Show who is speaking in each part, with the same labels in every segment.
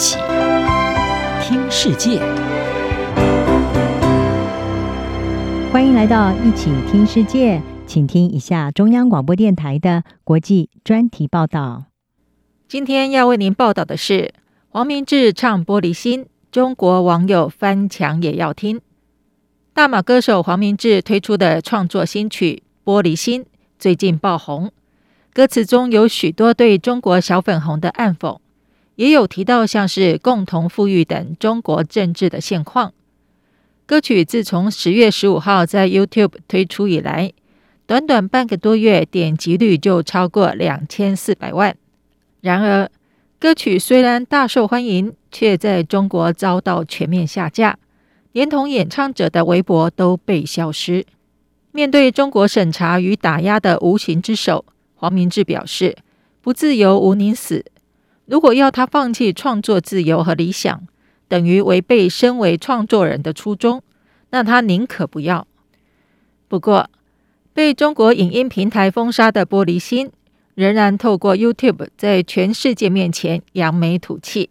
Speaker 1: 起听世界，
Speaker 2: 欢迎来到一起听世界，请听一下中央广播电台的国际专题报道。
Speaker 3: 今天要为您报道的是黄明志唱《玻璃心》，中国网友翻墙也要听。大马歌手黄明志推出的创作新曲《玻璃心》最近爆红，歌词中有许多对中国小粉红的暗讽。也有提到像是共同富裕等中国政治的现况。歌曲自从十月十五号在 YouTube 推出以来，短短半个多月点击率就超过两千四百万。然而，歌曲虽然大受欢迎，却在中国遭到全面下架，连同演唱者的微博都被消失。面对中国审查与打压的无形之手，黄明志表示：“不自由，无宁死。”如果要他放弃创作自由和理想，等于违背身为创作人的初衷，那他宁可不要。不过，被中国影音平台封杀的《玻璃心》，仍然透过 YouTube 在全世界面前扬眉吐气，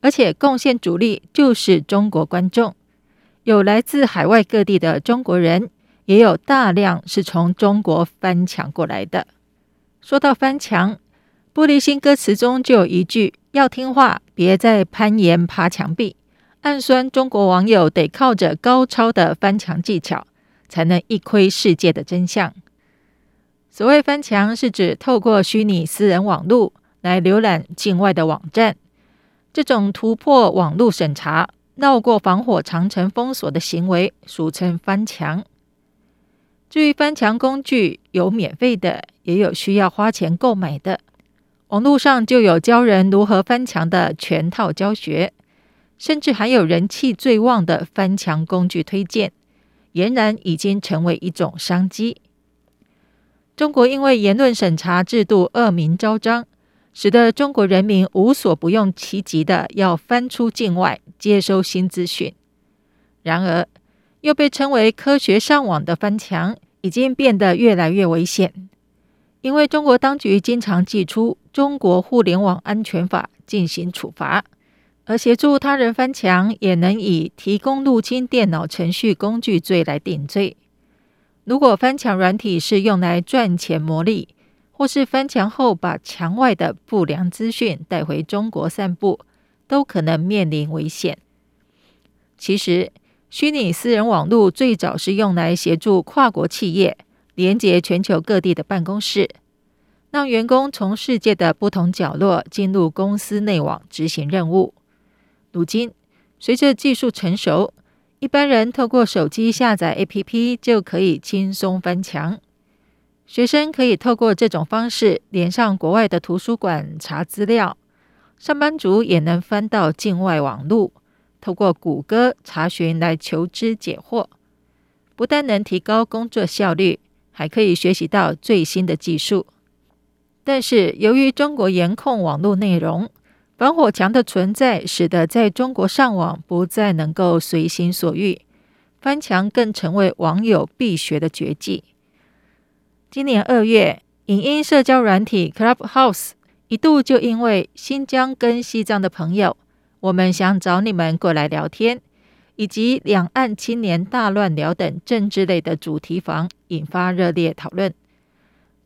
Speaker 3: 而且贡献主力就是中国观众，有来自海外各地的中国人，也有大量是从中国翻墙过来的。说到翻墙，玻璃心歌词中就有一句：“要听话，别再攀岩爬墙壁。”暗酸中国网友得靠着高超的翻墙技巧，才能一窥世界的真相。所谓翻墙，是指透过虚拟私人网络来浏览境外的网站。这种突破网络审查、绕过防火长城封锁的行为，俗称翻墙。至于翻墙工具，有免费的，也有需要花钱购买的。网络上就有教人如何翻墙的全套教学，甚至还有人气最旺的翻墙工具推荐，俨然已经成为一种商机。中国因为言论审查制度恶名昭彰，使得中国人民无所不用其极的要翻出境外接收新资讯。然而，又被称为科学上网的翻墙，已经变得越来越危险。因为中国当局经常祭出《中国互联网安全法》进行处罚，而协助他人翻墙也能以提供入侵电脑程序工具罪来定罪。如果翻墙软体是用来赚钱牟利，或是翻墙后把墙外的不良资讯带回中国散布，都可能面临危险。其实，虚拟私人网络最早是用来协助跨国企业。连接全球各地的办公室，让员工从世界的不同角落进入公司内网执行任务。如今，随着技术成熟，一般人透过手机下载 APP 就可以轻松翻墙。学生可以透过这种方式连上国外的图书馆查资料，上班族也能翻到境外网路，透过谷歌查询来求知解惑，不但能提高工作效率。还可以学习到最新的技术，但是由于中国严控网络内容，防火墙的存在，使得在中国上网不再能够随心所欲，翻墙更成为网友必学的绝技。今年二月，影音社交软体 Clubhouse 一度就因为新疆跟西藏的朋友，我们想找你们过来聊天。以及两岸青年大乱聊等政治类的主题房引发热烈讨论。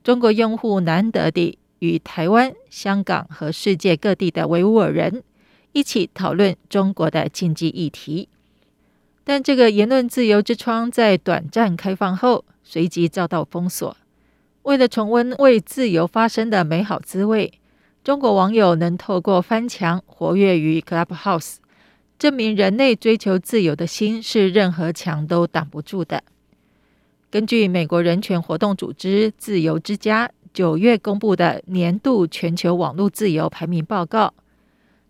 Speaker 3: 中国用户难得地与台湾、香港和世界各地的维吾尔人一起讨论中国的经济议题。但这个言论自由之窗在短暂开放后，随即遭到封锁。为了重温为自由发声的美好滋味，中国网友能透过翻墙活跃于 Clubhouse。证明人类追求自由的心是任何墙都挡不住的。根据美国人权活动组织“自由之家”九月公布的年度全球网络自由排名报告，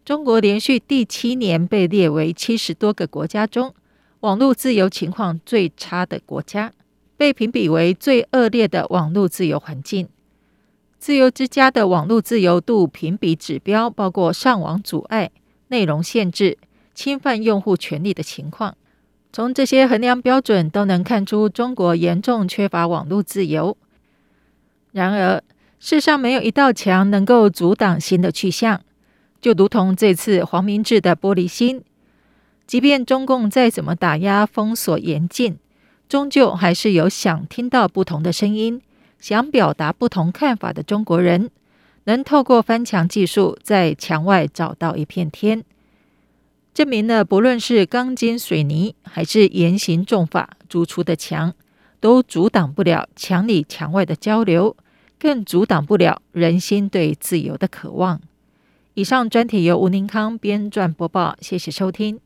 Speaker 3: 中国连续第七年被列为七十多个国家中网络自由情况最差的国家，被评比为最恶劣的网络自由环境。自由之家的网络自由度评比指标包括上网阻碍、内容限制。侵犯用户权利的情况，从这些衡量标准都能看出中国严重缺乏网络自由。然而，世上没有一道墙能够阻挡新的去向。就如同这次黄明志的玻璃心，即便中共再怎么打压、封锁严禁，终究还是有想听到不同的声音、想表达不同看法的中国人，能透过翻墙技术在墙外找到一片天，证明了不论是钢筋水泥还是严刑重法筑出的墙，都阻挡不了墙里墙外的交流，更阻挡不了人心对自由的渴望。以上专题由吴宁康编撰播报，谢谢收听。